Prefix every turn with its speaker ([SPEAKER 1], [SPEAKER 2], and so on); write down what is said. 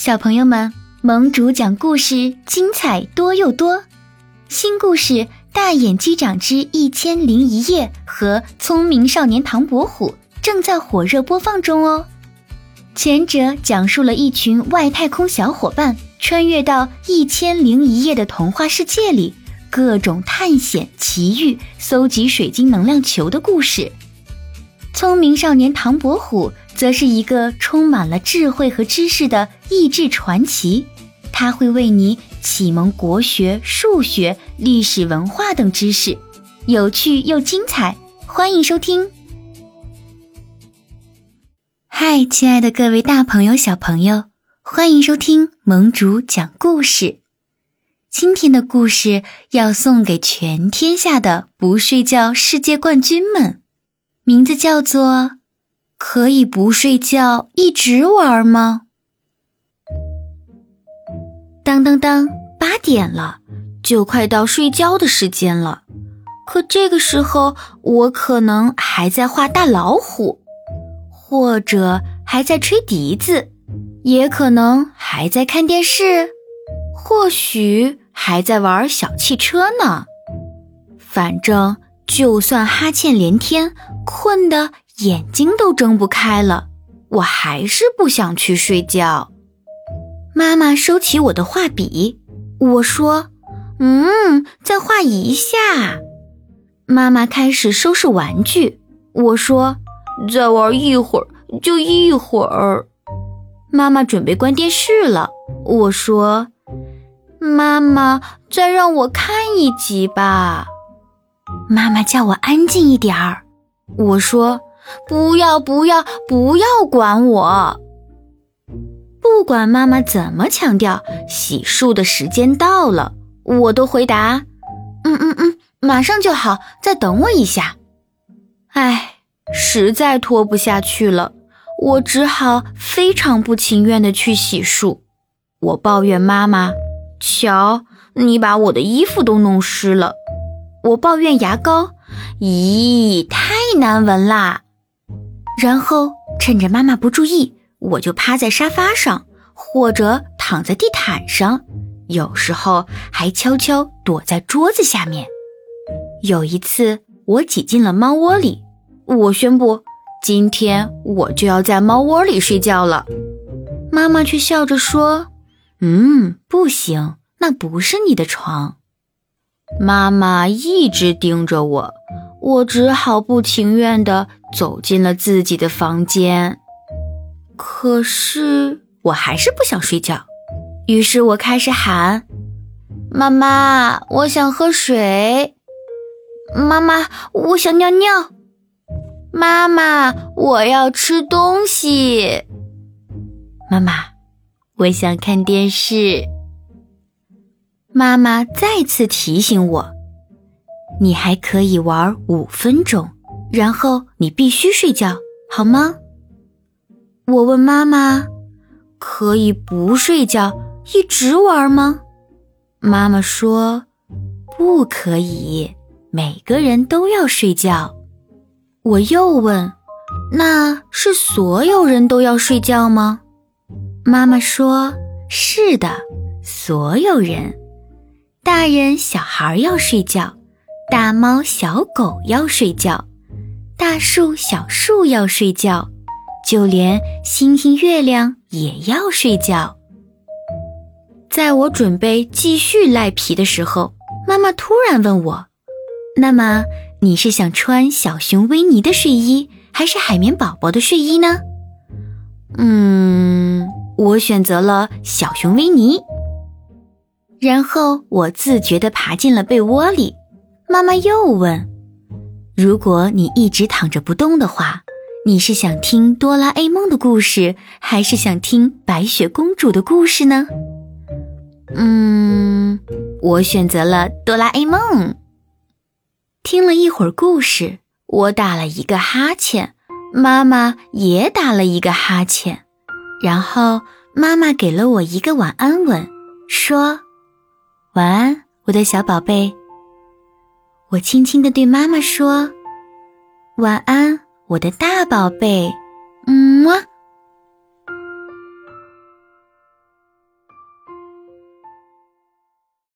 [SPEAKER 1] 小朋友们，盟主讲故事精彩多又多，新故事《大眼机长之一千零一夜》和《聪明少年唐伯虎》正在火热播放中哦。前者讲述了一群外太空小伙伴穿越到一千零一夜的童话世界里，各种探险、奇遇、搜集水晶能量球的故事。聪明少年唐伯虎。则是一个充满了智慧和知识的益智传奇，他会为你启蒙国学、数学、历史文化等知识，有趣又精彩，欢迎收听。嗨，亲爱的各位大朋友、小朋友，欢迎收听盟主讲故事。今天的故事要送给全天下的不睡觉世界冠军们，名字叫做。可以不睡觉一直玩吗？当当当，八点了，就快到睡觉的时间了。可这个时候，我可能还在画大老虎，或者还在吹笛子，也可能还在看电视，或许还在玩小汽车呢。反正，就算哈欠连天，困得。眼睛都睁不开了，我还是不想去睡觉。妈妈收起我的画笔，我说：“嗯，再画一下。”妈妈开始收拾玩具，我说：“再玩一会儿，就一会儿。”妈妈准备关电视了，我说：“妈妈，再让我看一集吧。”妈妈叫我安静一点儿，我说。不要不要不要管我！不管妈妈怎么强调，洗漱的时间到了，我都回答：“嗯嗯嗯，马上就好，再等我一下。”唉，实在拖不下去了，我只好非常不情愿地去洗漱。我抱怨妈妈：“瞧，你把我的衣服都弄湿了。”我抱怨牙膏：“咦，太难闻啦！”然后趁着妈妈不注意，我就趴在沙发上，或者躺在地毯上，有时候还悄悄躲在桌子下面。有一次，我挤进了猫窝里，我宣布今天我就要在猫窝里睡觉了。妈妈却笑着说：“嗯，不行，那不是你的床。”妈妈一直盯着我。我只好不情愿地走进了自己的房间，可是我还是不想睡觉。于是我开始喊：“妈妈，我想喝水。”“妈妈，我想尿尿。”“妈妈，我要吃东西。”“妈妈，我想看电视。”妈妈再次提醒我。你还可以玩五分钟，然后你必须睡觉，好吗？我问妈妈：“可以不睡觉一直玩吗？”妈妈说：“不可以，每个人都要睡觉。”我又问：“那是所有人都要睡觉吗？”妈妈说：“是的，所有人，大人小孩要睡觉。”大猫、小狗要睡觉，大树、小树要睡觉，就连星星、月亮也要睡觉。在我准备继续赖皮的时候，妈妈突然问我：“那么你是想穿小熊维尼的睡衣，还是海绵宝宝的睡衣呢？”嗯，我选择了小熊维尼。然后我自觉地爬进了被窝里。妈妈又问：“如果你一直躺着不动的话，你是想听哆啦 A 梦的故事，还是想听白雪公主的故事呢？”嗯，我选择了哆啦 A 梦。听了一会儿故事，我打了一个哈欠，妈妈也打了一个哈欠，然后妈妈给了我一个晚安吻，说：“晚安，我的小宝贝。”我轻轻地对妈妈说：“晚安，我的大宝贝。”嗯么。